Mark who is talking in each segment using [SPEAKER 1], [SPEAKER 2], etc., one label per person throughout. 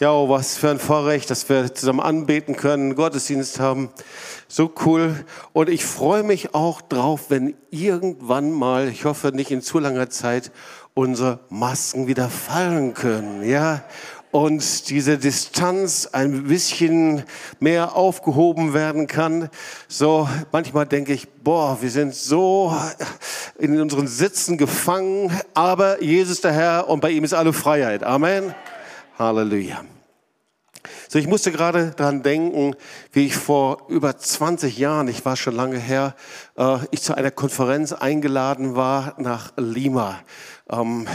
[SPEAKER 1] Ja, oh, was für ein Vorrecht, dass wir zusammen anbeten können, Gottesdienst haben. So cool. Und ich freue mich auch drauf, wenn irgendwann mal, ich hoffe nicht in zu langer Zeit, unsere Masken wieder fallen können. Ja, und diese Distanz ein bisschen mehr aufgehoben werden kann. So manchmal denke ich, boah, wir sind so in unseren Sitzen gefangen, aber Jesus der Herr und bei ihm ist alle Freiheit. Amen. Halleluja. So, ich musste gerade dran denken, wie ich vor über 20 Jahren, ich war schon lange her, äh, ich zu einer Konferenz eingeladen war nach Lima. Ähm,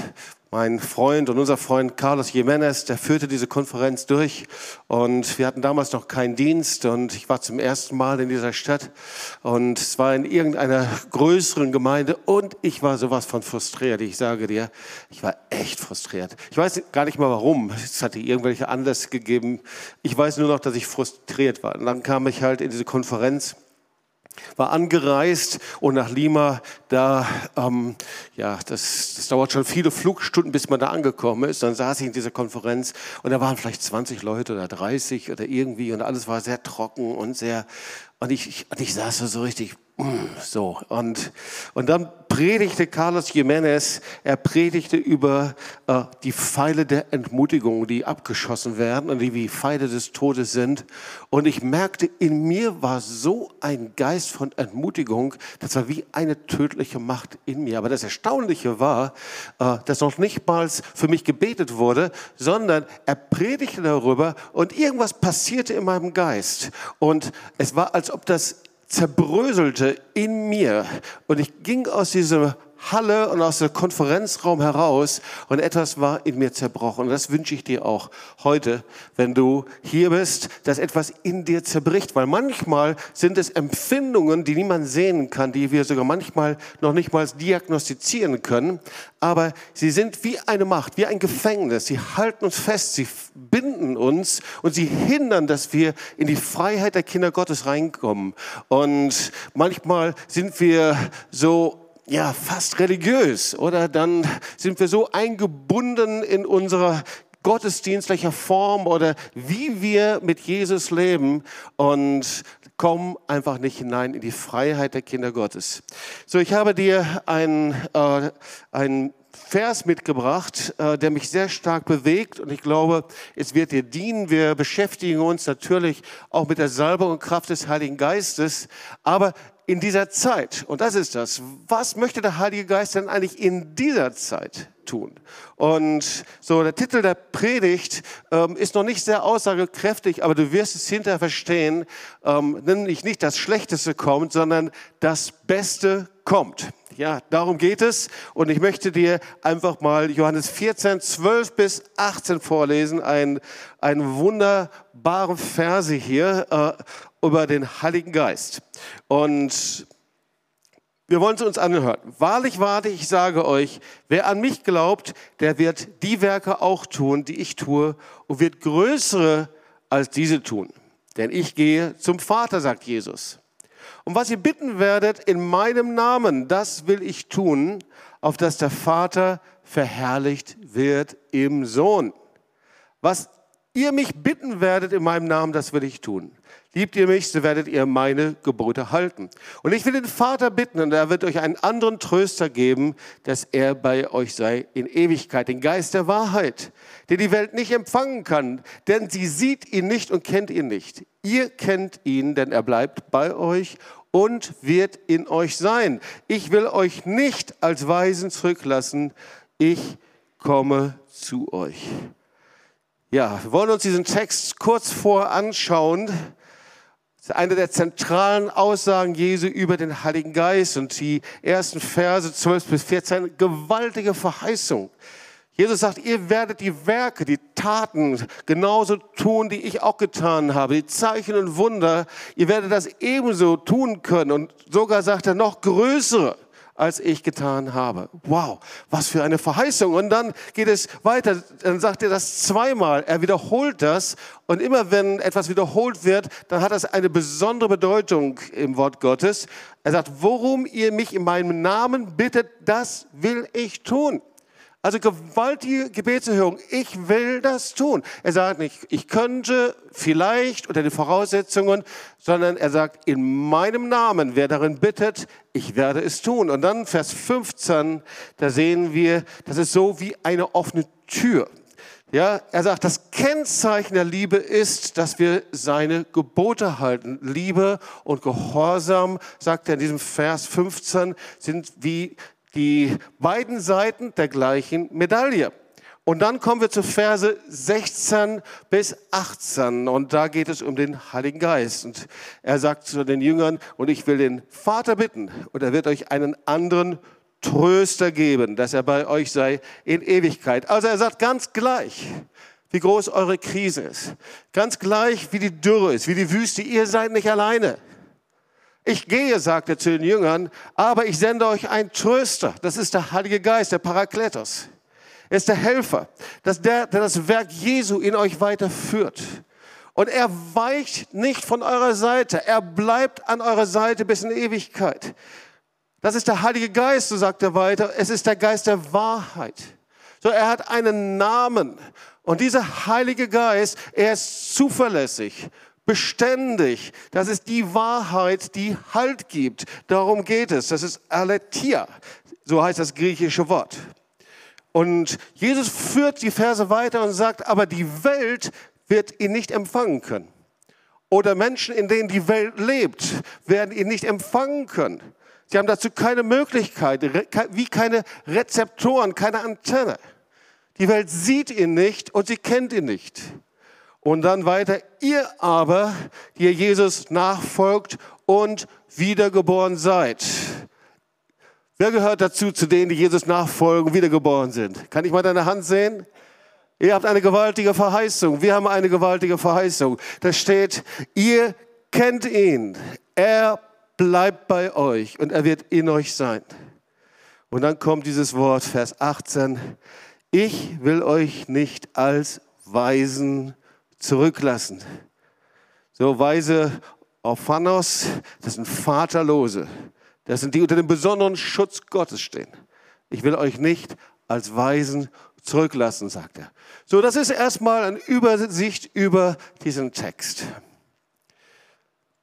[SPEAKER 1] mein Freund und unser Freund Carlos Jimenez, der führte diese Konferenz durch und wir hatten damals noch keinen Dienst und ich war zum ersten Mal in dieser Stadt und es war in irgendeiner größeren Gemeinde und ich war sowas von frustriert. Ich sage dir, ich war echt frustriert. Ich weiß gar nicht mal warum. Es hatte irgendwelche Anlässe gegeben. Ich weiß nur noch, dass ich frustriert war. Und dann kam ich halt in diese Konferenz war angereist und nach Lima, da, ähm, ja, das, das dauert schon viele Flugstunden, bis man da angekommen ist. Dann saß ich in dieser Konferenz und da waren vielleicht 20 Leute oder 30 oder irgendwie und alles war sehr trocken und sehr, und ich, ich, und ich saß so richtig, so. Und, und dann predigte Carlos Jiménez, er predigte über äh, die Pfeile der Entmutigung, die abgeschossen werden und die wie Pfeile des Todes sind. Und ich merkte, in mir war so ein Geist von Entmutigung, das war wie eine tödliche Macht in mir. Aber das Erstaunliche war, äh, dass noch nicht mal für mich gebetet wurde, sondern er predigte darüber und irgendwas passierte in meinem Geist. Und es war, als ob das zerbröselte in mir. Und ich ging aus dieser Halle und aus dem Konferenzraum heraus und etwas war in mir zerbrochen. Und das wünsche ich dir auch heute, wenn du hier bist, dass etwas in dir zerbricht. Weil manchmal sind es Empfindungen, die niemand sehen kann, die wir sogar manchmal noch nicht mal diagnostizieren können. Aber sie sind wie eine Macht, wie ein Gefängnis. Sie halten uns fest, sie binden uns und sie hindern, dass wir in die Freiheit der Kinder Gottes reinkommen. Und manchmal sind wir so ja, fast religiös oder dann sind wir so eingebunden in unserer gottesdienstlicher Form oder wie wir mit Jesus leben und kommen einfach nicht hinein in die Freiheit der Kinder Gottes. So, ich habe dir ein, äh, ein Vers mitgebracht, äh, der mich sehr stark bewegt und ich glaube, es wird dir dienen. Wir beschäftigen uns natürlich auch mit der Salbung und Kraft des Heiligen Geistes, aber in dieser Zeit, und das ist das, was möchte der Heilige Geist denn eigentlich in dieser Zeit tun? Und so, der Titel der Predigt ähm, ist noch nicht sehr aussagekräftig, aber du wirst es hinterher verstehen, ähm, nämlich nicht das Schlechteste kommt, sondern das Beste kommt. Ja, darum geht es. Und ich möchte dir einfach mal Johannes 14, 12 bis 18 vorlesen. Ein, ein wunderbare Verse hier äh, über den Heiligen Geist. Und wir wollen es uns anhören. Wahrlich, wahrlich, ich sage euch, wer an mich glaubt, der wird die Werke auch tun, die ich tue, und wird größere als diese tun. Denn ich gehe zum Vater, sagt Jesus. Und was ihr bitten werdet in meinem Namen, das will ich tun, auf dass der Vater verherrlicht wird im Sohn. Was ihr mich bitten werdet in meinem Namen, das will ich tun. Liebt ihr mich, so werdet ihr meine Gebote halten. Und ich will den Vater bitten, und er wird euch einen anderen Tröster geben, dass er bei euch sei in Ewigkeit, den Geist der Wahrheit, den die Welt nicht empfangen kann, denn sie sieht ihn nicht und kennt ihn nicht. Ihr kennt ihn, denn er bleibt bei euch und wird in euch sein. Ich will euch nicht als Weisen zurücklassen, ich komme zu euch. Ja, wir wollen uns diesen Text kurz vor anschauen. Das ist eine der zentralen Aussagen Jesu über den Heiligen Geist und die ersten Verse 12 bis 14, gewaltige Verheißung. Jesus sagt, ihr werdet die Werke, die Taten genauso tun, die ich auch getan habe, die Zeichen und Wunder, ihr werdet das ebenso tun können und sogar sagt er noch größere als ich getan habe. Wow, was für eine Verheißung. Und dann geht es weiter, dann sagt er das zweimal, er wiederholt das und immer wenn etwas wiederholt wird, dann hat das eine besondere Bedeutung im Wort Gottes. Er sagt, worum ihr mich in meinem Namen bittet, das will ich tun. Also gewaltige Gebetserhörung. Ich will das tun. Er sagt nicht, ich könnte vielleicht unter den Voraussetzungen, sondern er sagt, in meinem Namen, wer darin bittet, ich werde es tun. Und dann Vers 15, da sehen wir, das ist so wie eine offene Tür. Ja, er sagt, das Kennzeichen der Liebe ist, dass wir seine Gebote halten. Liebe und Gehorsam, sagt er in diesem Vers 15, sind wie die beiden Seiten der gleichen Medaille. Und dann kommen wir zu Verse 16 bis 18 und da geht es um den Heiligen Geist. Und er sagt zu den Jüngern, und ich will den Vater bitten, und er wird euch einen anderen Tröster geben, dass er bei euch sei in Ewigkeit. Also er sagt ganz gleich, wie groß eure Krise ist. Ganz gleich, wie die Dürre ist, wie die Wüste. Ihr seid nicht alleine. Ich gehe, sagt er zu den Jüngern, aber ich sende euch einen Tröster. Das ist der Heilige Geist, der Parakletos. Er ist der Helfer, dass der, der das Werk Jesu in euch weiterführt. Und er weicht nicht von eurer Seite. Er bleibt an eurer Seite bis in Ewigkeit. Das ist der Heilige Geist, so sagt er weiter. Es ist der Geist der Wahrheit. So, er hat einen Namen. Und dieser Heilige Geist, er ist zuverlässig beständig. Das ist die Wahrheit, die Halt gibt. Darum geht es. Das ist Aletheia. So heißt das griechische Wort. Und Jesus führt die Verse weiter und sagt, aber die Welt wird ihn nicht empfangen können. Oder Menschen, in denen die Welt lebt, werden ihn nicht empfangen können. Sie haben dazu keine Möglichkeit, wie keine Rezeptoren, keine Antenne. Die Welt sieht ihn nicht und sie kennt ihn nicht. Und dann weiter, ihr aber, die ihr Jesus nachfolgt und wiedergeboren seid. Wer gehört dazu, zu denen, die Jesus nachfolgen, wiedergeboren sind? Kann ich mal deine Hand sehen? Ihr habt eine gewaltige Verheißung. Wir haben eine gewaltige Verheißung. Da steht, ihr kennt ihn. Er bleibt bei euch und er wird in euch sein. Und dann kommt dieses Wort, Vers 18. Ich will euch nicht als Weisen zurücklassen. So weise Orphanos, das sind Vaterlose. Das sind die unter dem besonderen Schutz Gottes stehen. Ich will euch nicht als Weisen zurücklassen, sagt er. So, das ist erstmal eine Übersicht über diesen Text.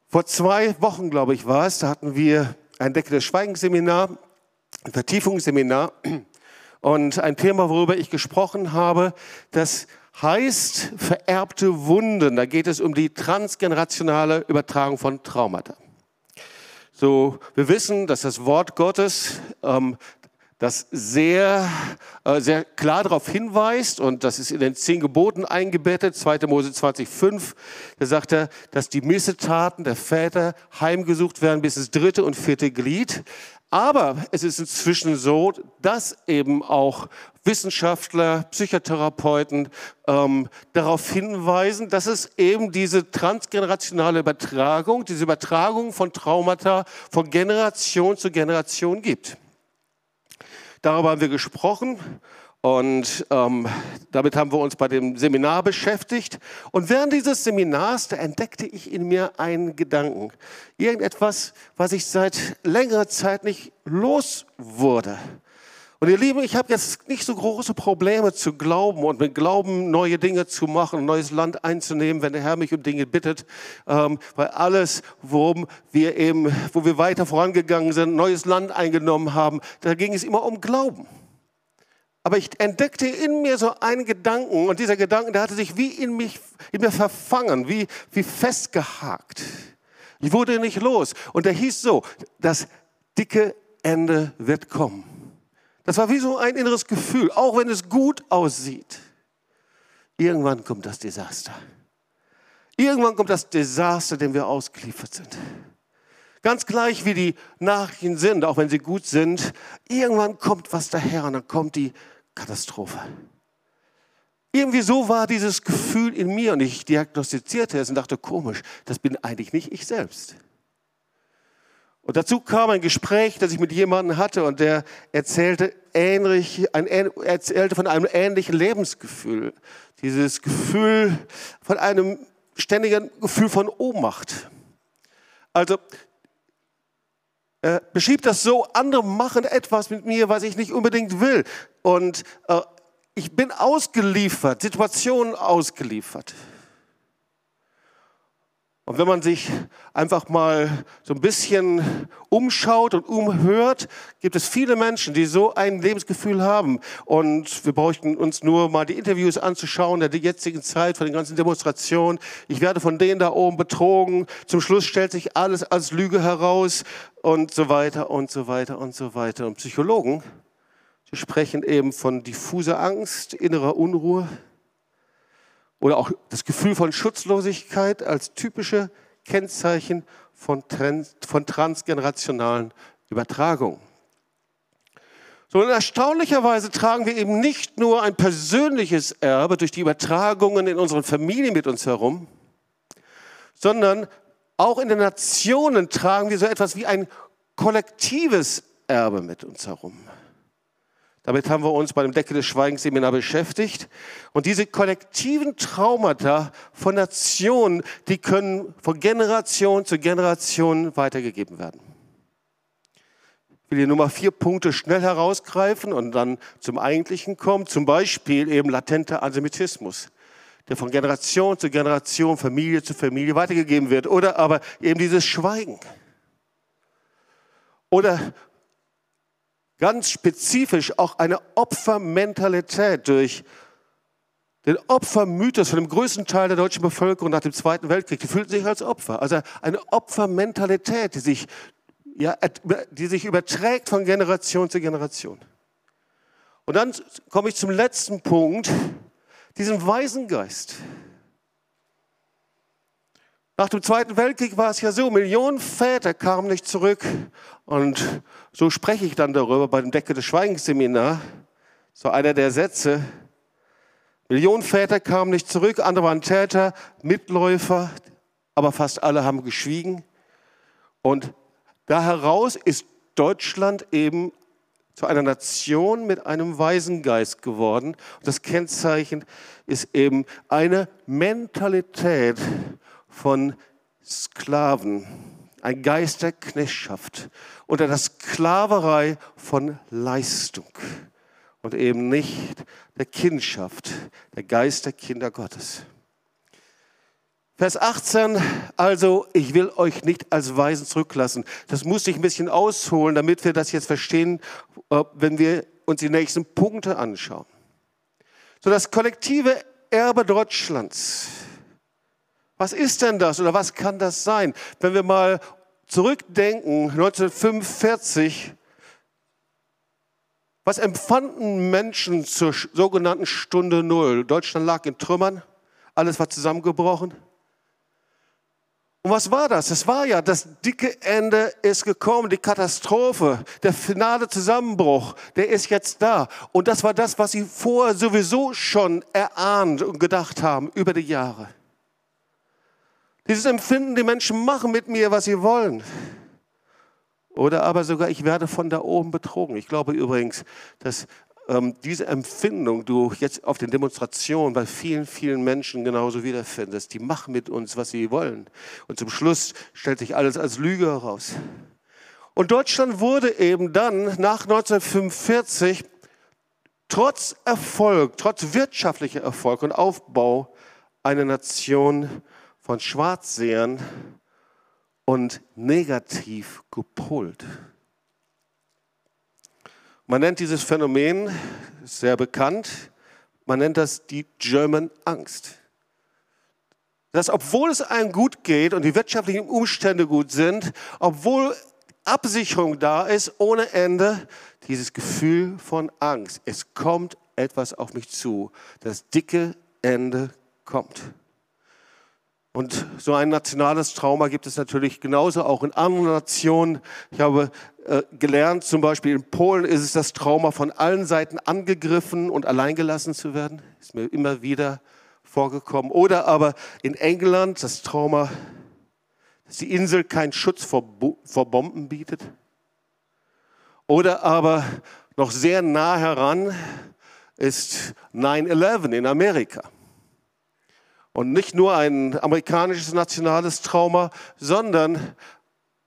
[SPEAKER 1] Vor zwei Wochen, glaube ich, war es, da hatten wir ein Deckel Schweigenseminar, ein Vertiefungsseminar und ein Thema, worüber ich gesprochen habe, das heißt vererbte Wunden. Da geht es um die transgenerationale Übertragung von Traumata. So, wir wissen, dass das Wort Gottes ähm, das sehr, äh, sehr klar darauf hinweist und das ist in den zehn Geboten eingebettet, 2. Mose 20,5, da sagt er, dass die Missetaten der Väter heimgesucht werden bis ins dritte und vierte Glied. Aber es ist inzwischen so, dass eben auch Wissenschaftler, Psychotherapeuten ähm, darauf hinweisen, dass es eben diese transgenerationale Übertragung, diese Übertragung von Traumata von Generation zu Generation gibt. Darüber haben wir gesprochen und ähm, damit haben wir uns bei dem Seminar beschäftigt. Und während dieses Seminars, da entdeckte ich in mir einen Gedanken. Irgendetwas, was ich seit längerer Zeit nicht los wurde. Und ihr Lieben, ich habe jetzt nicht so große Probleme zu glauben und mit Glauben neue Dinge zu machen, neues Land einzunehmen, wenn der Herr mich um Dinge bittet, ähm, weil alles, worum wir eben, wo wir weiter vorangegangen sind, neues Land eingenommen haben, da ging es immer um Glauben. Aber ich entdeckte in mir so einen Gedanken und dieser Gedanke, der hatte sich wie in, mich, in mir verfangen, wie, wie festgehakt. Ich wurde nicht los. Und der hieß so, das dicke Ende wird kommen. Das war wie so ein inneres Gefühl, auch wenn es gut aussieht. Irgendwann kommt das Desaster. Irgendwann kommt das Desaster, dem wir ausgeliefert sind. Ganz gleich wie die Nachrichten sind, auch wenn sie gut sind, irgendwann kommt was daher und dann kommt die Katastrophe. Irgendwie so war dieses Gefühl in mir und ich diagnostizierte es und dachte, komisch, das bin eigentlich nicht ich selbst. Und dazu kam ein Gespräch, das ich mit jemandem hatte und der erzählte, ähnlich, ein, erzählte von einem ähnlichen Lebensgefühl. Dieses Gefühl von einem ständigen Gefühl von Ohnmacht. Also Er beschreibt das so, andere machen etwas mit mir, was ich nicht unbedingt will. Und äh, ich bin ausgeliefert, Situationen ausgeliefert. Und wenn man sich einfach mal so ein bisschen umschaut und umhört, gibt es viele Menschen, die so ein Lebensgefühl haben. Und wir bräuchten uns nur mal die Interviews anzuschauen der jetzigen Zeit, von den ganzen Demonstrationen. Ich werde von denen da oben betrogen. Zum Schluss stellt sich alles als Lüge heraus und so weiter und so weiter und so weiter. Und Psychologen, die sprechen eben von diffuser Angst, innerer Unruhe oder auch das Gefühl von Schutzlosigkeit als typische Kennzeichen von, trans, von transgenerationalen Übertragungen. So, und erstaunlicherweise tragen wir eben nicht nur ein persönliches Erbe durch die Übertragungen in unseren Familien mit uns herum, sondern auch in den Nationen tragen wir so etwas wie ein kollektives Erbe mit uns herum. Damit haben wir uns bei dem Decke des Schweigens Seminar beschäftigt. Und diese kollektiven Traumata von Nationen, die können von Generation zu Generation weitergegeben werden. Ich will hier nur mal vier Punkte schnell herausgreifen und dann zum Eigentlichen kommen. Zum Beispiel eben latenter Antisemitismus, der von Generation zu Generation, Familie zu Familie weitergegeben wird. Oder aber eben dieses Schweigen. Oder ganz spezifisch auch eine Opfermentalität durch den Opfermythos von dem größten Teil der deutschen Bevölkerung nach dem Zweiten Weltkrieg. Die fühlten sich als Opfer. Also eine Opfermentalität, die sich, ja, die sich überträgt von Generation zu Generation. Und dann komme ich zum letzten Punkt, diesen Waisengeist. Nach dem Zweiten Weltkrieg war es ja so, Millionen Väter kamen nicht zurück. Und so spreche ich dann darüber bei dem Decke des Schweigensseminar. So einer der Sätze. Millionen Väter kamen nicht zurück, andere waren Täter, Mitläufer, aber fast alle haben geschwiegen. Und da heraus ist Deutschland eben zu einer Nation mit einem Waisengeist geworden. Und das Kennzeichen ist eben eine Mentalität von Sklaven, ein Geist der Knechtschaft, unter der Sklaverei von Leistung und eben nicht der Kindschaft, der Geist der Kinder Gottes. Vers 18, also ich will euch nicht als Weisen zurücklassen. Das musste ich ein bisschen ausholen, damit wir das jetzt verstehen, äh, wenn wir uns die nächsten Punkte anschauen. So das kollektive Erbe Deutschlands was ist denn das oder was kann das sein? Wenn wir mal zurückdenken, 1945, was empfanden Menschen zur sogenannten Stunde Null? Deutschland lag in Trümmern, alles war zusammengebrochen. Und was war das? Es war ja, das dicke Ende ist gekommen, die Katastrophe, der finale Zusammenbruch, der ist jetzt da. Und das war das, was sie vorher sowieso schon erahnt und gedacht haben über die Jahre. Dieses Empfinden, die Menschen machen mit mir, was sie wollen. Oder aber sogar, ich werde von da oben betrogen. Ich glaube übrigens, dass ähm, diese Empfindung du jetzt auf den Demonstrationen bei vielen, vielen Menschen genauso wiederfindest. Die machen mit uns, was sie wollen. Und zum Schluss stellt sich alles als Lüge heraus. Und Deutschland wurde eben dann nach 1945 trotz Erfolg, trotz wirtschaftlicher Erfolg und Aufbau eine Nation, von Schwarzsehern und negativ gepolt. Man nennt dieses Phänomen, sehr bekannt, man nennt das die German Angst. Dass obwohl es einem gut geht und die wirtschaftlichen Umstände gut sind, obwohl Absicherung da ist ohne Ende, dieses Gefühl von Angst. Es kommt etwas auf mich zu. Das dicke Ende kommt. Und so ein nationales Trauma gibt es natürlich genauso auch in anderen Nationen. Ich habe äh, gelernt, zum Beispiel in Polen ist es das Trauma, von allen Seiten angegriffen und alleingelassen zu werden. Ist mir immer wieder vorgekommen. Oder aber in England das Trauma, dass die Insel keinen Schutz vor, vor Bomben bietet. Oder aber noch sehr nah heran ist 9-11 in Amerika. Und nicht nur ein amerikanisches nationales Trauma, sondern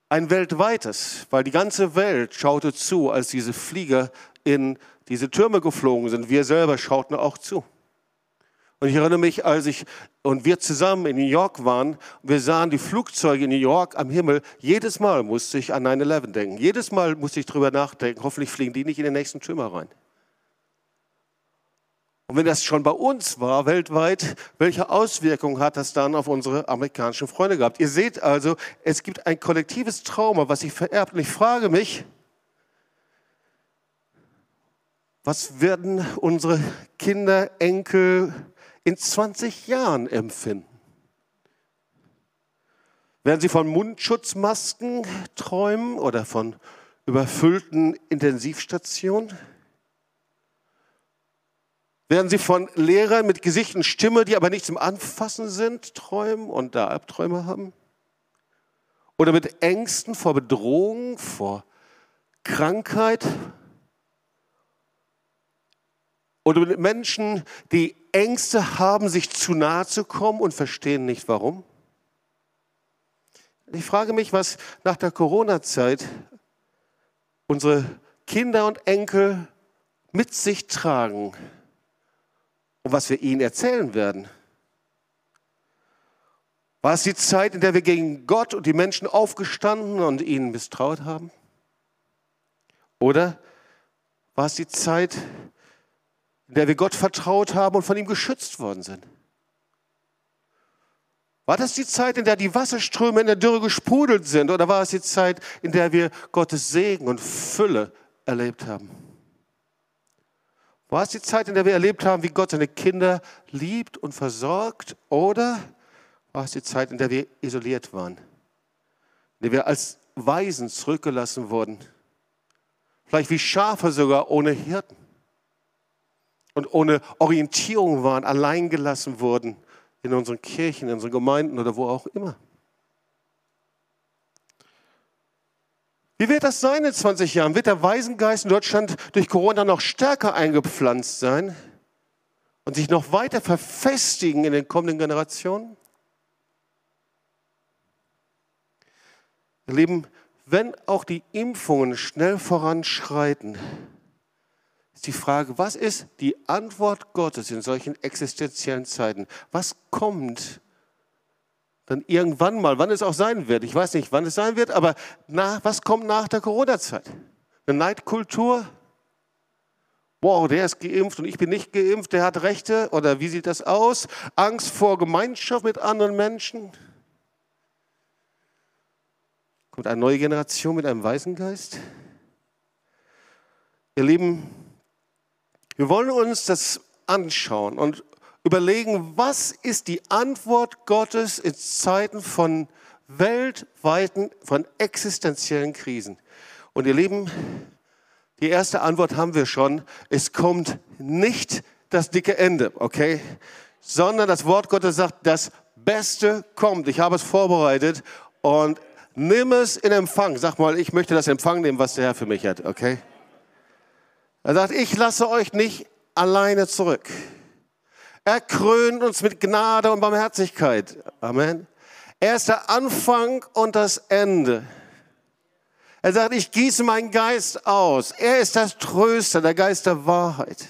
[SPEAKER 1] ein weltweites, weil die ganze Welt schaute zu, als diese Flieger in diese Türme geflogen sind. Wir selber schauten auch zu. Und ich erinnere mich, als ich und wir zusammen in New York waren, wir sahen die Flugzeuge in New York am Himmel. Jedes Mal musste ich an 9-11 denken. Jedes Mal musste ich drüber nachdenken. Hoffentlich fliegen die nicht in den nächsten Türmer rein. Und wenn das schon bei uns war, weltweit, welche Auswirkungen hat das dann auf unsere amerikanischen Freunde gehabt? Ihr seht also, es gibt ein kollektives Trauma, was sich vererbt. Und ich frage mich, was werden unsere Kinder, Enkel in 20 Jahren empfinden? Werden sie von Mundschutzmasken träumen oder von überfüllten Intensivstationen? Werden sie von Lehrern mit Gesicht und Stimme, die aber nicht zum Anfassen sind, träumen und da Albträume haben? Oder mit Ängsten vor Bedrohung, vor Krankheit? Oder mit Menschen, die Ängste haben, sich zu nahe zu kommen und verstehen nicht warum? Ich frage mich, was nach der Corona-Zeit unsere Kinder und Enkel mit sich tragen und was wir ihnen erzählen werden. War es die Zeit, in der wir gegen Gott und die Menschen aufgestanden und ihnen misstraut haben? Oder war es die Zeit, in der wir Gott vertraut haben und von ihm geschützt worden sind? War das die Zeit, in der die Wasserströme in der Dürre gesprudelt sind? Oder war es die Zeit, in der wir Gottes Segen und Fülle erlebt haben? War es die Zeit, in der wir erlebt haben, wie Gott seine Kinder liebt und versorgt? Oder war es die Zeit, in der wir isoliert waren? In der wir als Waisen zurückgelassen wurden? Vielleicht wie Schafe sogar ohne Hirten und ohne Orientierung waren, allein gelassen wurden in unseren Kirchen, in unseren Gemeinden oder wo auch immer. Wie wird das sein in 20 Jahren? Wird der Waisengeist in Deutschland durch Corona noch stärker eingepflanzt sein und sich noch weiter verfestigen in den kommenden Generationen? Ihr Lieben, wenn auch die Impfungen schnell voranschreiten, ist die Frage, was ist die Antwort Gottes in solchen existenziellen Zeiten? Was kommt dann irgendwann mal, wann es auch sein wird, ich weiß nicht, wann es sein wird, aber nach, was kommt nach der Corona-Zeit? Eine Neidkultur? Wow, der ist geimpft und ich bin nicht geimpft, der hat Rechte oder wie sieht das aus? Angst vor Gemeinschaft mit anderen Menschen? Kommt eine neue Generation mit einem Waisengeist? Ihr Lieben, wir wollen uns das anschauen und überlegen, was ist die Antwort Gottes in Zeiten von weltweiten, von existenziellen Krisen. Und ihr Lieben, die erste Antwort haben wir schon. Es kommt nicht das dicke Ende, okay? Sondern das Wort Gottes sagt, das Beste kommt. Ich habe es vorbereitet und nimm es in Empfang. Sag mal, ich möchte das Empfang nehmen, was der Herr für mich hat, okay? Er sagt, ich lasse euch nicht alleine zurück. Er krönt uns mit Gnade und Barmherzigkeit. Amen. Er ist der Anfang und das Ende. Er sagt, ich gieße meinen Geist aus. Er ist das Tröster, der Geist der Wahrheit.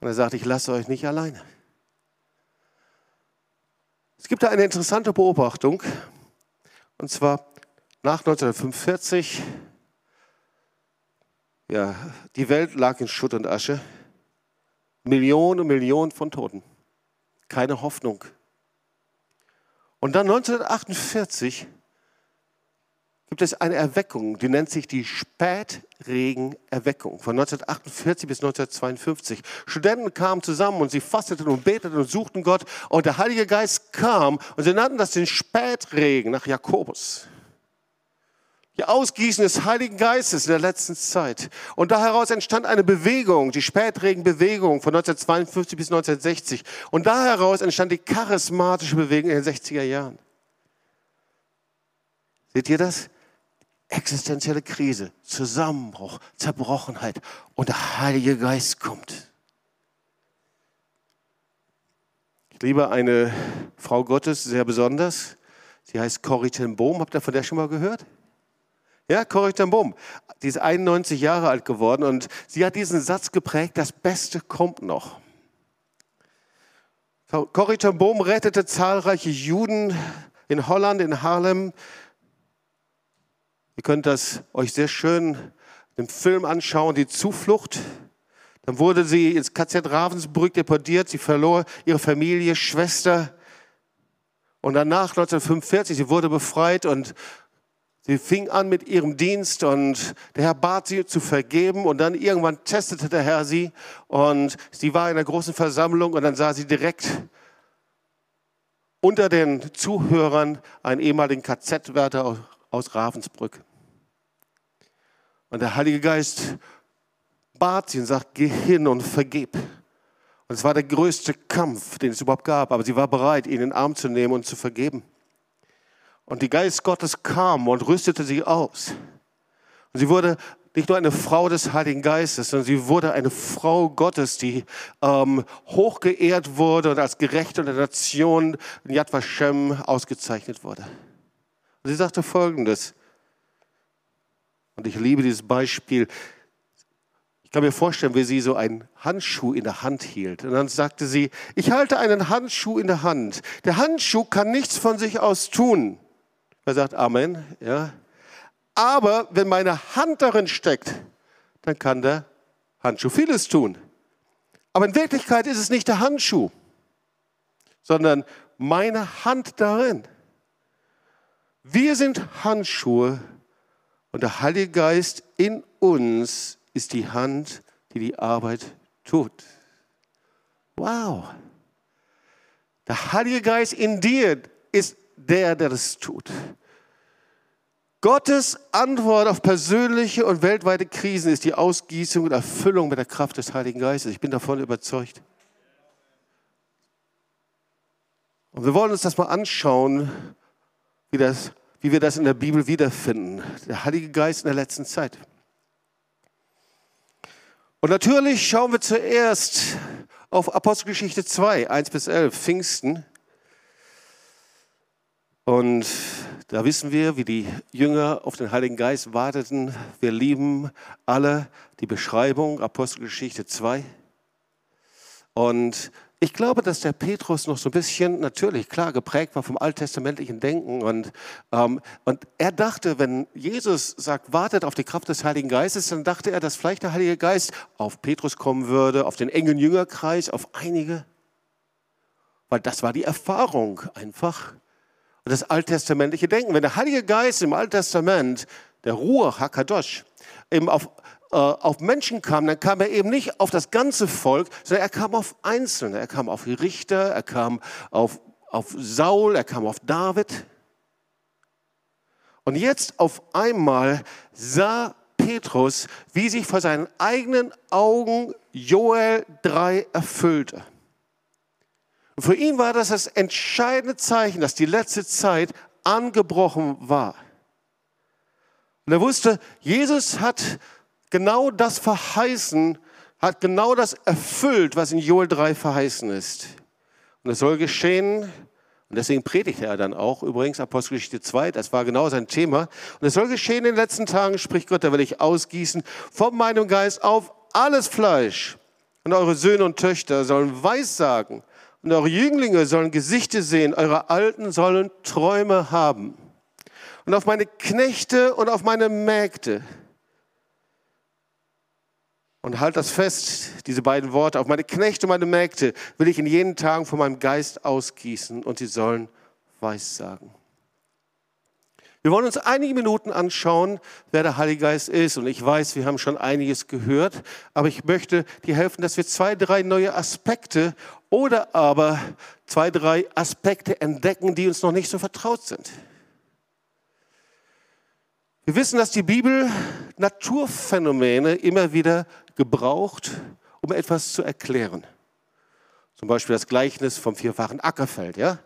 [SPEAKER 1] Und er sagt, ich lasse euch nicht alleine. Es gibt da eine interessante Beobachtung. Und zwar nach 1945. Ja, die Welt lag in Schutt und Asche. Millionen und Millionen von Toten. Keine Hoffnung. Und dann 1948 gibt es eine Erweckung, die nennt sich die Spätregenerweckung von 1948 bis 1952. Studenten kamen zusammen und sie fasteten und beteten und suchten Gott und der Heilige Geist kam und sie nannten das den Spätregen nach Jakobus. Die Ausgießen des Heiligen Geistes in der letzten Zeit. Und da heraus entstand eine Bewegung, die Spätregenbewegung von 1952 bis 1960. Und da heraus entstand die charismatische Bewegung in den 60er Jahren. Seht ihr das? Existenzielle Krise, Zusammenbruch, Zerbrochenheit und der Heilige Geist kommt. Ich liebe eine Frau Gottes sehr besonders, Sie heißt Corrie ten Boom. Habt ihr von der schon mal gehört? Ja, Corrie ten. Die ist 91 Jahre alt geworden und sie hat diesen Satz geprägt, das Beste kommt noch. Corrie ten rettete zahlreiche Juden in Holland, in Harlem. Ihr könnt das euch sehr schön im Film anschauen, die Zuflucht. Dann wurde sie ins KZ Ravensbrück deportiert. Sie verlor ihre Familie, Schwester. Und danach 1945, sie wurde befreit und sie fing an mit ihrem Dienst und der Herr bat sie zu vergeben und dann irgendwann testete der Herr sie und sie war in einer großen Versammlung und dann sah sie direkt unter den Zuhörern einen ehemaligen KZ-Wärter aus Ravensbrück. Und der Heilige Geist bat sie und sagt, geh hin und vergib. Und es war der größte Kampf, den es überhaupt gab, aber sie war bereit, ihn in den Arm zu nehmen und zu vergeben. Und die Geist Gottes kam und rüstete sie aus. Und sie wurde nicht nur eine Frau des Heiligen Geistes, sondern sie wurde eine Frau Gottes, die ähm, hochgeehrt wurde und als gerechte der Nation in Yad Vashem ausgezeichnet wurde. Und sie sagte Folgendes, und ich liebe dieses Beispiel, ich kann mir vorstellen, wie sie so einen Handschuh in der Hand hielt. Und dann sagte sie, ich halte einen Handschuh in der Hand. Der Handschuh kann nichts von sich aus tun. Er sagt Amen. Ja. Aber wenn meine Hand darin steckt, dann kann der Handschuh vieles tun. Aber in Wirklichkeit ist es nicht der Handschuh, sondern meine Hand darin. Wir sind Handschuhe und der Heilige Geist in uns ist die Hand, die die Arbeit tut. Wow. Der Heilige Geist in dir ist der, der das tut. Gottes Antwort auf persönliche und weltweite Krisen ist die Ausgießung und Erfüllung mit der Kraft des Heiligen Geistes. Ich bin davon überzeugt. Und wir wollen uns das mal anschauen, wie, das, wie wir das in der Bibel wiederfinden. Der Heilige Geist in der letzten Zeit. Und natürlich schauen wir zuerst auf Apostelgeschichte 2, 1 bis 11, Pfingsten. Und da wissen wir, wie die Jünger auf den Heiligen Geist warteten. Wir lieben alle die Beschreibung, Apostelgeschichte 2. Und ich glaube, dass der Petrus noch so ein bisschen, natürlich, klar, geprägt war vom alttestamentlichen Denken. Und, ähm, und er dachte, wenn Jesus sagt, wartet auf die Kraft des Heiligen Geistes, dann dachte er, dass vielleicht der Heilige Geist auf Petrus kommen würde, auf den engen Jüngerkreis, auf einige. Weil das war die Erfahrung einfach. Und das alttestamentliche Denken. Wenn der Heilige Geist im Alten Testament, der Ruach HaKadosh, eben auf äh, auf Menschen kam, dann kam er eben nicht auf das ganze Volk, sondern er kam auf Einzelne. Er kam auf die Richter, er kam auf, auf Saul, er kam auf David. Und jetzt auf einmal sah Petrus, wie sich vor seinen eigenen Augen Joel 3 erfüllte. Und für ihn war das das entscheidende Zeichen, dass die letzte Zeit angebrochen war. Und er wusste, Jesus hat genau das verheißen, hat genau das erfüllt, was in Joel 3 verheißen ist. Und es soll geschehen, und deswegen predigte er dann auch, übrigens Apostelgeschichte 2, das war genau sein Thema. Und es soll geschehen in den letzten Tagen, spricht Gott, da will ich ausgießen von meinem Geist auf alles Fleisch. Und eure Söhne und Töchter sollen Weissagen. Und eure Jünglinge sollen Gesichter sehen. Eure Alten sollen Träume haben. Und auf meine Knechte und auf meine Mägde und halt das fest, diese beiden Worte. Auf meine Knechte und meine Mägde will ich in jenen Tagen von meinem Geist ausgießen und sie sollen Weissagen. Wir wollen uns einige Minuten anschauen, wer der Heilige Geist ist. Und ich weiß, wir haben schon einiges gehört, aber ich möchte dir helfen, dass wir zwei, drei neue Aspekte oder aber zwei, drei Aspekte entdecken, die uns noch nicht so vertraut sind. Wir wissen, dass die Bibel Naturphänomene immer wieder gebraucht, um etwas zu erklären. Zum Beispiel das Gleichnis vom vierfachen Ackerfeld, ja?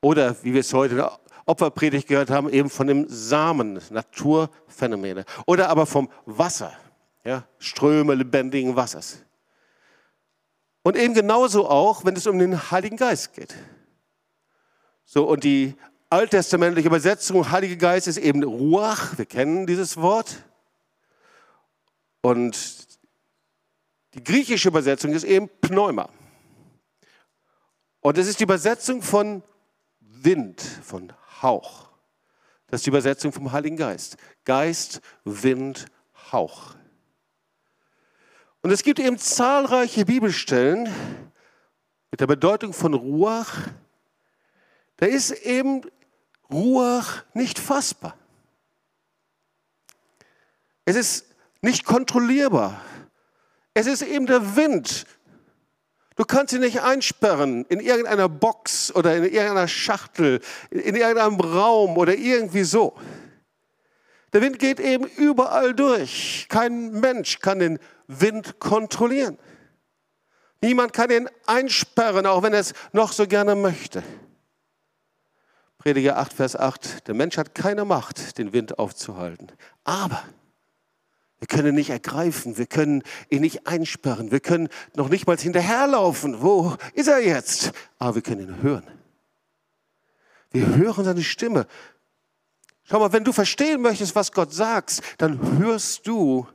[SPEAKER 1] Oder wie wir es heute in der Opferpredigt gehört haben, eben von dem Samen, Naturphänomene. Oder aber vom Wasser, ja? Ströme lebendigen Wassers. Und eben genauso auch, wenn es um den Heiligen Geist geht. So, und die alttestamentliche Übersetzung, Heiliger Geist ist eben Ruach, wir kennen dieses Wort. Und die griechische Übersetzung ist eben Pneuma. Und es ist die Übersetzung von Wind, von Hauch. Das ist die Übersetzung vom Heiligen Geist. Geist, Wind, Hauch. Und es gibt eben zahlreiche Bibelstellen mit der Bedeutung von Ruach. Da ist eben Ruach nicht fassbar. Es ist nicht kontrollierbar. Es ist eben der Wind. Du kannst ihn nicht einsperren in irgendeiner Box oder in irgendeiner Schachtel, in irgendeinem Raum oder irgendwie so. Der Wind geht eben überall durch. Kein Mensch kann den Wind kontrollieren. Niemand kann ihn einsperren, auch wenn er es noch so gerne möchte. Prediger 8, Vers 8. Der Mensch hat keine Macht, den Wind aufzuhalten. Aber wir können ihn nicht ergreifen, wir können ihn nicht einsperren, wir können noch nicht mal hinterherlaufen. Wo ist er jetzt? Aber wir können ihn hören. Wir hören seine Stimme. Schau mal, wenn du verstehen möchtest, was Gott sagt, dann hörst du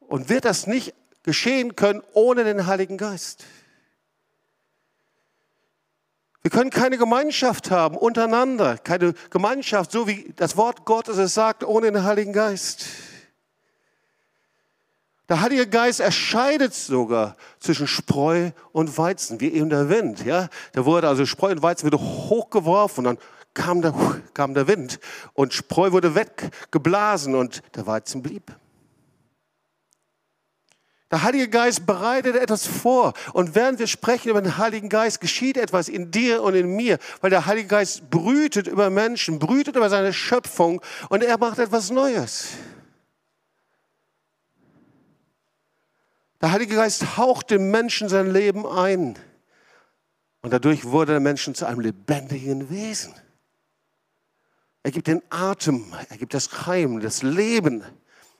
[SPEAKER 1] und wird das nicht geschehen können ohne den Heiligen Geist. Wir können keine Gemeinschaft haben untereinander, keine Gemeinschaft, so wie das Wort Gottes es sagt, ohne den Heiligen Geist. Der Heilige Geist erscheidet sogar zwischen Spreu und Weizen, wie eben der Wind. Ja? Da wurde also Spreu und Weizen wieder hochgeworfen und dann kam der, kam der Wind und Spreu wurde weggeblasen und der Weizen blieb. Der Heilige Geist bereitet etwas vor. Und während wir sprechen über den Heiligen Geist, geschieht etwas in dir und in mir, weil der Heilige Geist brütet über Menschen, brütet über seine Schöpfung und er macht etwas Neues. Der Heilige Geist haucht dem Menschen sein Leben ein. Und dadurch wurde der Mensch zu einem lebendigen Wesen. Er gibt den Atem, er gibt das Heim, das Leben.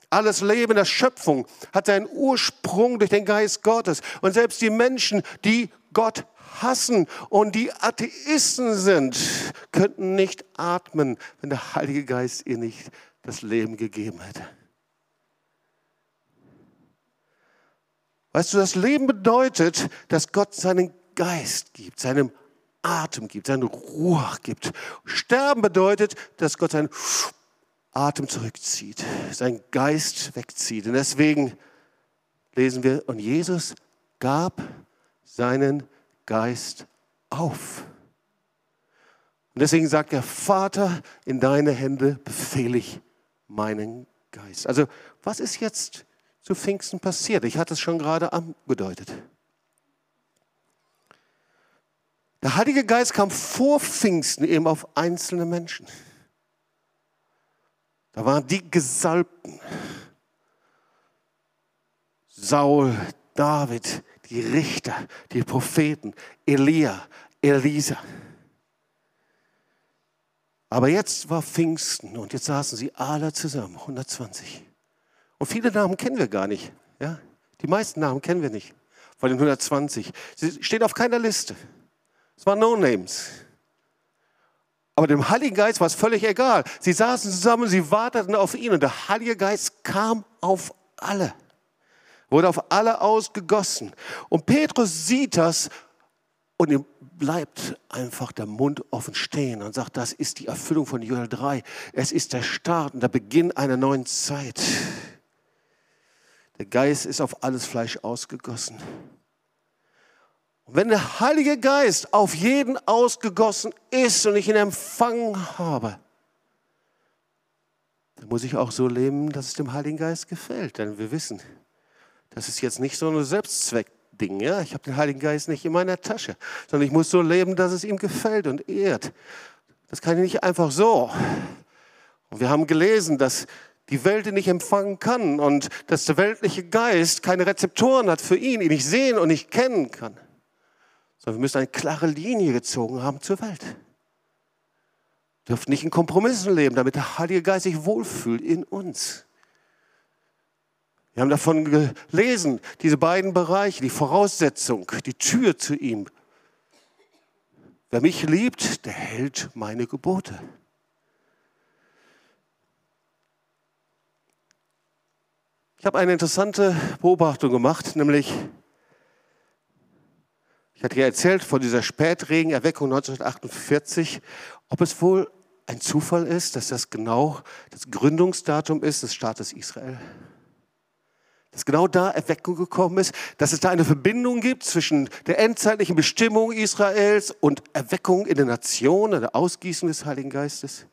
[SPEAKER 1] Alles Leben der Schöpfung hat seinen Ursprung durch den Geist Gottes. Und selbst die Menschen, die Gott hassen und die Atheisten sind, könnten nicht atmen, wenn der Heilige Geist ihr nicht das Leben gegeben hätte. Weißt du, das Leben bedeutet, dass Gott seinen Geist gibt, seinem Atem gibt, seine Ruhe gibt. Sterben bedeutet, dass Gott seinen Atem zurückzieht, sein Geist wegzieht. Und deswegen lesen wir, und Jesus gab seinen Geist auf. Und deswegen sagt er, Vater, in deine Hände befehle ich meinen Geist. Also was ist jetzt zu Pfingsten passiert? Ich hatte es schon gerade angedeutet. Der Heilige Geist kam vor Pfingsten eben auf einzelne Menschen. Da waren die Gesalbten. Saul, David, die Richter, die Propheten, Elia, Elisa. Aber jetzt war Pfingsten und jetzt saßen sie alle zusammen, 120. Und viele Namen kennen wir gar nicht. Ja? Die meisten Namen kennen wir nicht von den 120. Sie stehen auf keiner Liste. Es waren No-Names. Aber dem Heiligen Geist war es völlig egal. Sie saßen zusammen, sie warteten auf ihn und der Heilige Geist kam auf alle, wurde auf alle ausgegossen. Und Petrus sieht das und ihm bleibt einfach der Mund offen stehen und sagt, das ist die Erfüllung von Joel 3. Es ist der Start und der Beginn einer neuen Zeit. Der Geist ist auf alles Fleisch ausgegossen. Wenn der Heilige Geist auf jeden ausgegossen ist und ich ihn empfangen habe, dann muss ich auch so leben, dass es dem Heiligen Geist gefällt. Denn wir wissen, das ist jetzt nicht so ein Selbstzweckding. Ja? Ich habe den Heiligen Geist nicht in meiner Tasche, sondern ich muss so leben, dass es ihm gefällt und ehrt. Das kann ich nicht einfach so. Und wir haben gelesen, dass die Welt ihn nicht empfangen kann und dass der weltliche Geist keine Rezeptoren hat für ihn, ihn nicht sehen und nicht kennen kann sondern wir müssen eine klare Linie gezogen haben zur Welt. Wir dürfen nicht in Kompromissen leben, damit der Heilige Geist sich wohlfühlt in uns. Wir haben davon gelesen, diese beiden Bereiche, die Voraussetzung, die Tür zu ihm. Wer mich liebt, der hält meine Gebote. Ich habe eine interessante Beobachtung gemacht, nämlich, ich hatte ja erzählt von dieser Spätregenerweckung 1948, ob es wohl ein Zufall ist, dass das genau das Gründungsdatum ist des Staates Israel. Dass genau da Erweckung gekommen ist, dass es da eine Verbindung gibt zwischen der endzeitlichen Bestimmung Israels und Erweckung in den Nationen, der Ausgießung des Heiligen Geistes.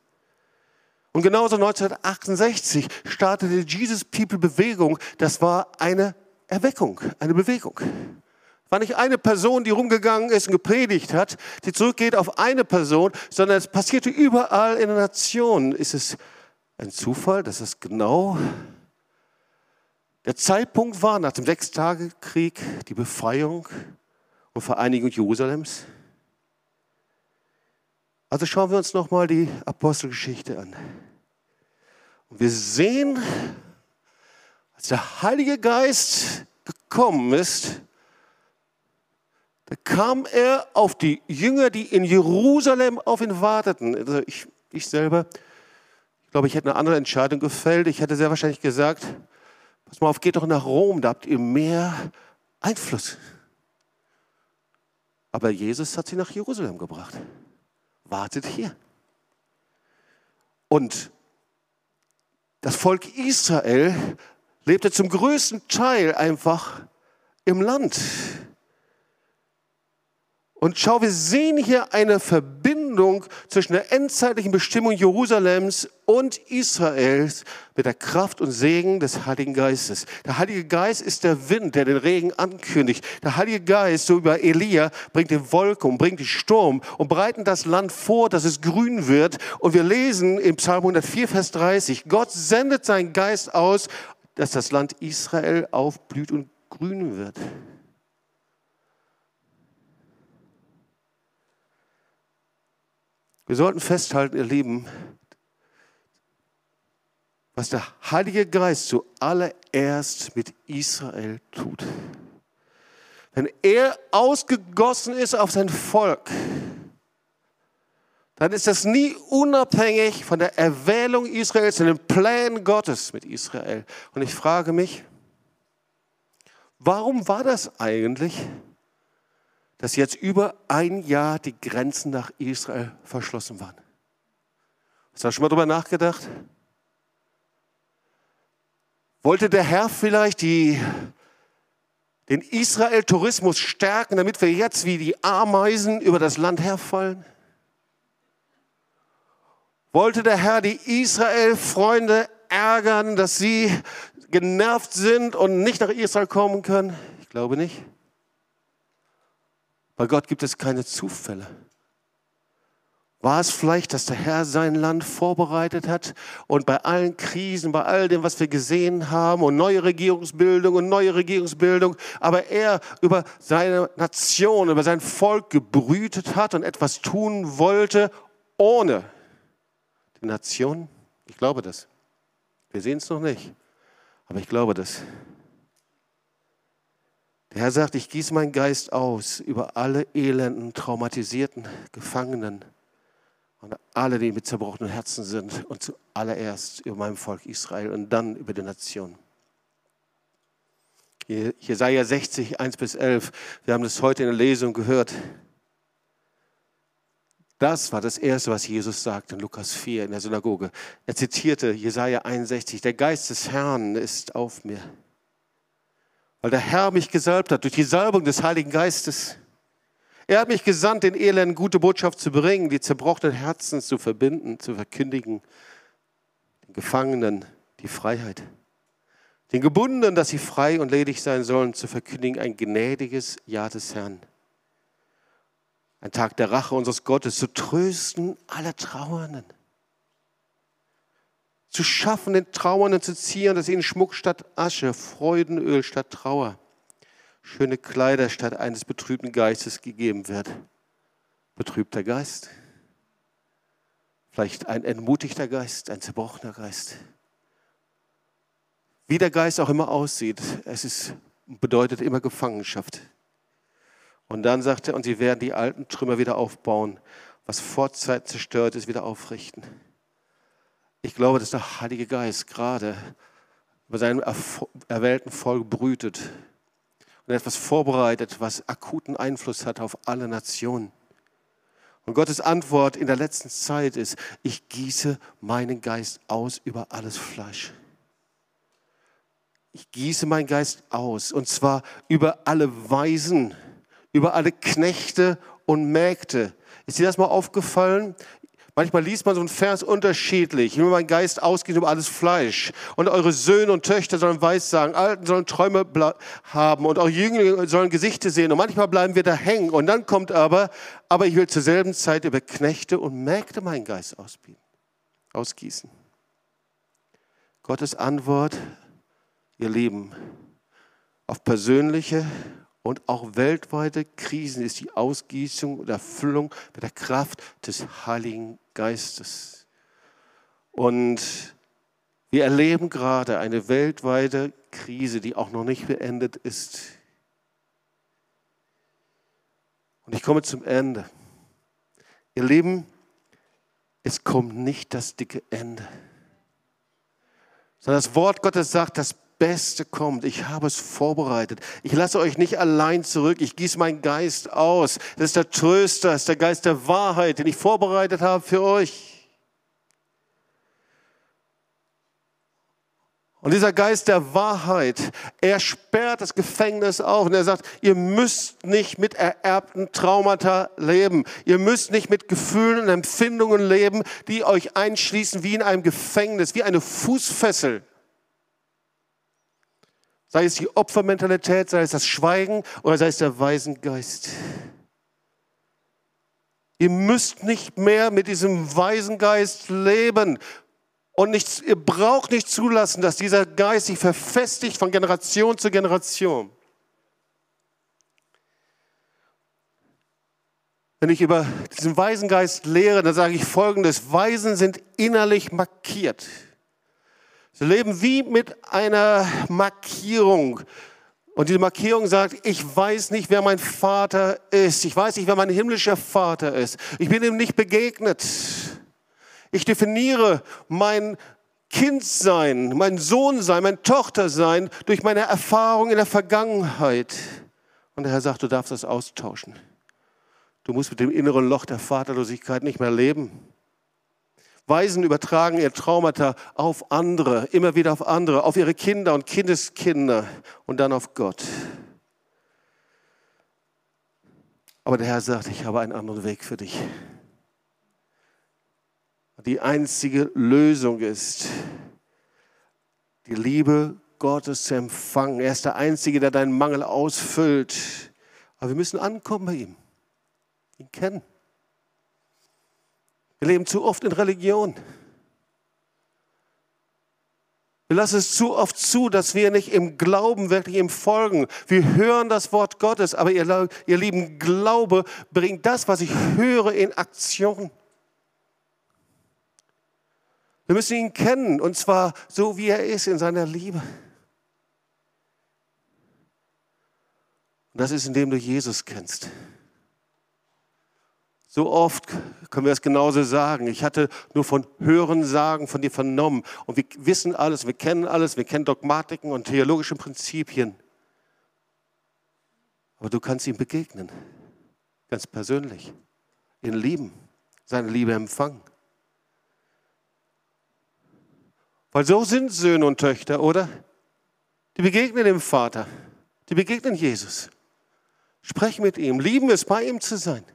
[SPEAKER 1] Und genauso 1968 startete die Jesus People Bewegung. Das war eine Erweckung, eine Bewegung. War nicht eine Person, die rumgegangen ist und gepredigt hat, die zurückgeht auf eine Person, sondern es passierte überall in den Nationen. Ist es ein Zufall, dass es genau der Zeitpunkt war nach dem Sechstagekrieg, die Befreiung und Vereinigung Jerusalems? Also schauen wir uns nochmal die Apostelgeschichte an. Und wir sehen, als der Heilige Geist gekommen ist, da kam er auf die Jünger, die in Jerusalem auf ihn warteten. Also ich, ich selber, ich glaube, ich hätte eine andere Entscheidung gefällt. Ich hätte sehr wahrscheinlich gesagt, pass mal auf, geht doch nach Rom, da habt ihr mehr Einfluss. Aber Jesus hat sie nach Jerusalem gebracht. Wartet hier. Und das Volk Israel lebte zum größten Teil einfach im Land. Und schau, wir sehen hier eine Verbindung zwischen der endzeitlichen Bestimmung Jerusalems und Israels mit der Kraft und Segen des Heiligen Geistes. Der Heilige Geist ist der Wind, der den Regen ankündigt. Der Heilige Geist, so über Elia, bringt die Wolke und bringt die Sturm und bereiten das Land vor, dass es grün wird. Und wir lesen im Psalm 104, Vers 30, Gott sendet seinen Geist aus, dass das Land Israel aufblüht und grün wird. Wir sollten festhalten, ihr Lieben, was der Heilige Geist zuallererst mit Israel tut. Wenn er ausgegossen ist auf sein Volk, dann ist das nie unabhängig von der Erwählung Israels und den Plänen Gottes mit Israel. Und ich frage mich, warum war das eigentlich? Dass jetzt über ein Jahr die Grenzen nach Israel verschlossen waren. Hast du schon mal darüber nachgedacht? Wollte der Herr vielleicht die, den Israel-Tourismus stärken, damit wir jetzt wie die Ameisen über das Land herfallen? Wollte der Herr die Israel-Freunde ärgern, dass sie genervt sind und nicht nach Israel kommen können? Ich glaube nicht. Bei Gott gibt es keine Zufälle. War es vielleicht, dass der Herr sein Land vorbereitet hat und bei allen Krisen, bei all dem, was wir gesehen haben und neue Regierungsbildung und neue Regierungsbildung, aber er über seine Nation, über sein Volk gebrütet hat und etwas tun wollte ohne die Nation? Ich glaube das. Wir sehen es noch nicht, aber ich glaube das. Der Herr sagt, ich gieße meinen Geist aus über alle elenden, traumatisierten Gefangenen und alle, die mit zerbrochenen Herzen sind und zuallererst über mein Volk Israel und dann über die Nation. Jesaja 60, 1 bis 11, wir haben das heute in der Lesung gehört. Das war das Erste, was Jesus sagte in Lukas 4 in der Synagoge. Er zitierte Jesaja 61, der Geist des Herrn ist auf mir weil der Herr mich gesalbt hat durch die Salbung des Heiligen Geistes. Er hat mich gesandt, den Elenden gute Botschaft zu bringen, die zerbrochenen Herzen zu verbinden, zu verkündigen, den Gefangenen die Freiheit, den Gebundenen, dass sie frei und ledig sein sollen, zu verkündigen ein gnädiges Ja des Herrn. Ein Tag der Rache unseres Gottes, zu trösten alle Trauernden zu schaffen, den Trauernden zu ziehen, dass ihnen Schmuck statt Asche, Freudenöl statt Trauer, schöne Kleider statt eines betrübten Geistes gegeben wird. Betrübter Geist, vielleicht ein entmutigter Geist, ein zerbrochener Geist. Wie der Geist auch immer aussieht, es ist, bedeutet immer Gefangenschaft. Und dann sagt er, und sie werden die alten Trümmer wieder aufbauen, was vorzeit zerstört ist, wieder aufrichten. Ich glaube, dass der Heilige Geist gerade über seinem erwählten Volk brütet und etwas vorbereitet, was akuten Einfluss hat auf alle Nationen. Und Gottes Antwort in der letzten Zeit ist, ich gieße meinen Geist aus über alles Fleisch. Ich gieße meinen Geist aus und zwar über alle Weisen, über alle Knechte und Mägde. Ist dir das mal aufgefallen? Manchmal liest man so einen Vers unterschiedlich. Ich will mein Geist ausgehen über alles Fleisch. Und eure Söhne und Töchter sollen weiß sagen, Alten sollen Träume haben und eure Jünglinge sollen Gesichter sehen. Und manchmal bleiben wir da hängen. Und dann kommt aber, aber ich will zur selben Zeit über Knechte und Mägde meinen Geist ausgießen. Gottes Antwort, ihr Lieben, auf persönliche und auch weltweite Krisen ist die Ausgießung und Erfüllung mit der Kraft des Heiligen Geistes. Und wir erleben gerade eine weltweite Krise, die auch noch nicht beendet ist. Und ich komme zum Ende. Ihr Lieben, es kommt nicht das dicke Ende, sondern das Wort Gottes sagt, das Beste kommt. Ich habe es vorbereitet. Ich lasse euch nicht allein zurück. Ich gieße meinen Geist aus. Das ist der Tröster, das ist der Geist der Wahrheit, den ich vorbereitet habe für euch. Und dieser Geist der Wahrheit, er sperrt das Gefängnis auf und er sagt, ihr müsst nicht mit ererbten Traumata leben. Ihr müsst nicht mit Gefühlen und Empfindungen leben, die euch einschließen wie in einem Gefängnis, wie eine Fußfessel. Sei es die Opfermentalität, sei es das Schweigen oder sei es der Waisengeist. Ihr müsst nicht mehr mit diesem Waisengeist leben. Und nicht, ihr braucht nicht zulassen, dass dieser Geist sich verfestigt von Generation zu Generation. Wenn ich über diesen Waisengeist lehre, dann sage ich folgendes. Weisen sind innerlich markiert. Sie leben wie mit einer Markierung. Und diese Markierung sagt, ich weiß nicht, wer mein Vater ist. Ich weiß nicht, wer mein himmlischer Vater ist. Ich bin ihm nicht begegnet. Ich definiere mein Kindsein, mein Sohnsein, mein Tochtersein durch meine Erfahrung in der Vergangenheit. Und der Herr sagt, du darfst das austauschen. Du musst mit dem inneren Loch der Vaterlosigkeit nicht mehr leben. Weisen übertragen ihr Traumata auf andere, immer wieder auf andere, auf ihre Kinder und Kindeskinder und dann auf Gott. Aber der Herr sagt, ich habe einen anderen Weg für dich. Die einzige Lösung ist, die Liebe Gottes zu empfangen. Er ist der Einzige, der deinen Mangel ausfüllt. Aber wir müssen ankommen bei ihm, ihn kennen. Wir leben zu oft in Religion. Wir lassen es zu oft zu, dass wir nicht im Glauben wirklich ihm folgen. Wir hören das Wort Gottes, aber ihr, ihr lieben Glaube bringt das, was ich höre, in Aktion. Wir müssen ihn kennen und zwar so, wie er ist in seiner Liebe. Und das ist, indem du Jesus kennst. So oft können wir es genauso sagen. Ich hatte nur von Hören sagen, von dir vernommen. Und wir wissen alles, wir kennen alles, wir kennen Dogmatiken und theologische Prinzipien. Aber du kannst ihm begegnen, ganz persönlich, ihn lieben, seine Liebe empfangen. Weil so sind Söhne und Töchter, oder? Die begegnen dem Vater, die begegnen Jesus. Sprech mit ihm, lieben es, bei ihm zu sein.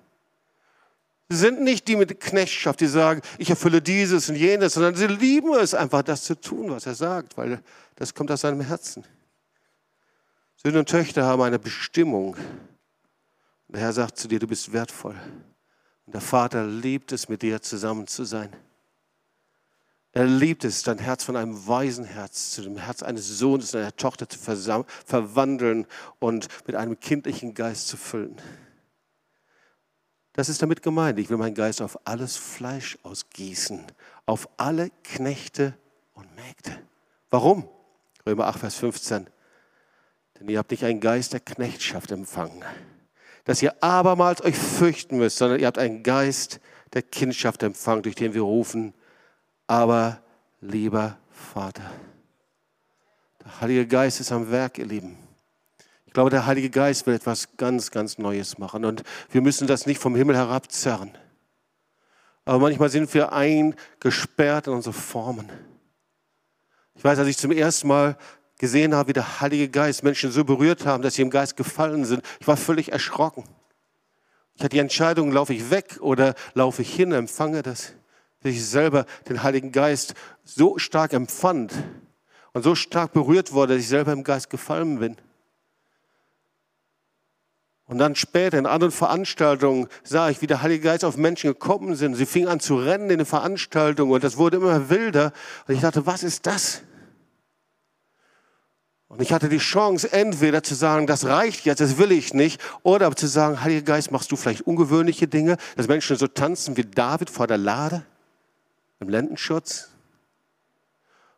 [SPEAKER 1] Sie sind nicht die mit Knechtschaft, die sagen, ich erfülle dieses und jenes, sondern sie lieben es einfach, das zu tun, was er sagt, weil das kommt aus seinem Herzen. Söhne und Töchter haben eine Bestimmung. Der Herr sagt zu dir, du bist wertvoll. Und der Vater liebt es, mit dir zusammen zu sein. Er liebt es, dein Herz von einem weisen Herz zu dem Herz eines Sohnes und einer Tochter zu verwandeln und mit einem kindlichen Geist zu füllen. Das ist damit gemeint. Ich will meinen Geist auf alles Fleisch ausgießen, auf alle Knechte und Mägde. Warum? Römer 8, Vers 15. Denn ihr habt nicht einen Geist der Knechtschaft empfangen. dass ihr abermals euch fürchten müsst, sondern ihr habt einen Geist der Kindschaft empfangen, durch den wir rufen, aber lieber Vater. Der Heilige Geist ist am Werk, ihr Lieben. Ich glaube, der Heilige Geist will etwas ganz, ganz Neues machen und wir müssen das nicht vom Himmel herabzerren. Aber manchmal sind wir eingesperrt in unsere Formen. Ich weiß, als ich zum ersten Mal gesehen habe, wie der Heilige Geist Menschen so berührt haben, dass sie im Geist gefallen sind, ich war völlig erschrocken. Ich hatte die Entscheidung, laufe ich weg oder laufe ich hin, empfange das. Dass ich selber den Heiligen Geist so stark empfand und so stark berührt wurde, dass ich selber im Geist gefallen bin. Und dann später in anderen Veranstaltungen sah ich, wie der Heilige Geist auf Menschen gekommen sind. Sie fingen an zu rennen in den Veranstaltungen und das wurde immer wilder. Und ich dachte, was ist das? Und ich hatte die Chance, entweder zu sagen, das reicht jetzt, das will ich nicht, oder zu sagen, Heiliger Geist, machst du vielleicht ungewöhnliche Dinge, dass Menschen so tanzen wie David vor der Lade im Lendenschutz.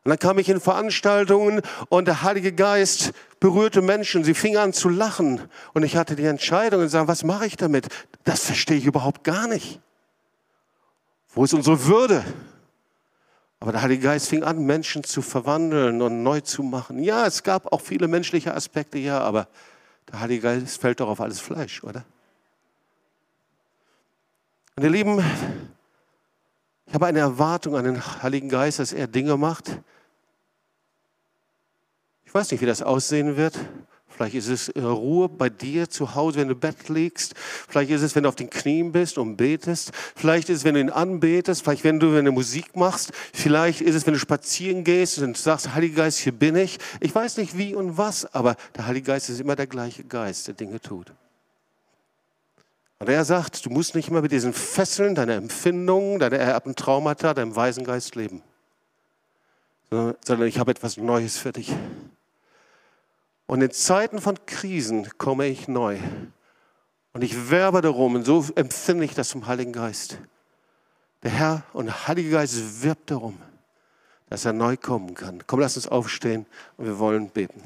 [SPEAKER 1] Und dann kam ich in Veranstaltungen und der Heilige Geist berührte Menschen, sie fingen an zu lachen. Und ich hatte die Entscheidung und sagen, was mache ich damit? Das verstehe ich überhaupt gar nicht. Wo ist unsere Würde? Aber der Heilige Geist fing an, Menschen zu verwandeln und neu zu machen. Ja, es gab auch viele menschliche Aspekte, ja, aber der Heilige Geist fällt doch auf alles Fleisch, oder? Und ihr Lieben, ich habe eine Erwartung an den Heiligen Geist, dass er Dinge macht. Ich weiß nicht, wie das aussehen wird. Vielleicht ist es Ruhe bei dir zu Hause, wenn du im Bett liegst. Vielleicht ist es, wenn du auf den Knien bist und betest. Vielleicht ist es, wenn du ihn anbetest. Vielleicht, wenn du, du Musik machst. Vielleicht ist es, wenn du spazieren gehst und sagst, Heiliger Geist, hier bin ich. Ich weiß nicht wie und was, aber der Heilige Geist ist immer der gleiche Geist, der Dinge tut. Und er sagt, du musst nicht immer mit diesen Fesseln deiner Empfindungen, deiner ererbten Traumata, deinem weisen Geist leben. Sondern ich habe etwas Neues für dich. Und in Zeiten von Krisen komme ich neu. Und ich werbe darum, und so empfinde ich das zum Heiligen Geist. Der Herr und der Heilige Geist wirbt darum, dass er neu kommen kann. Komm, lass uns aufstehen und wir wollen beten.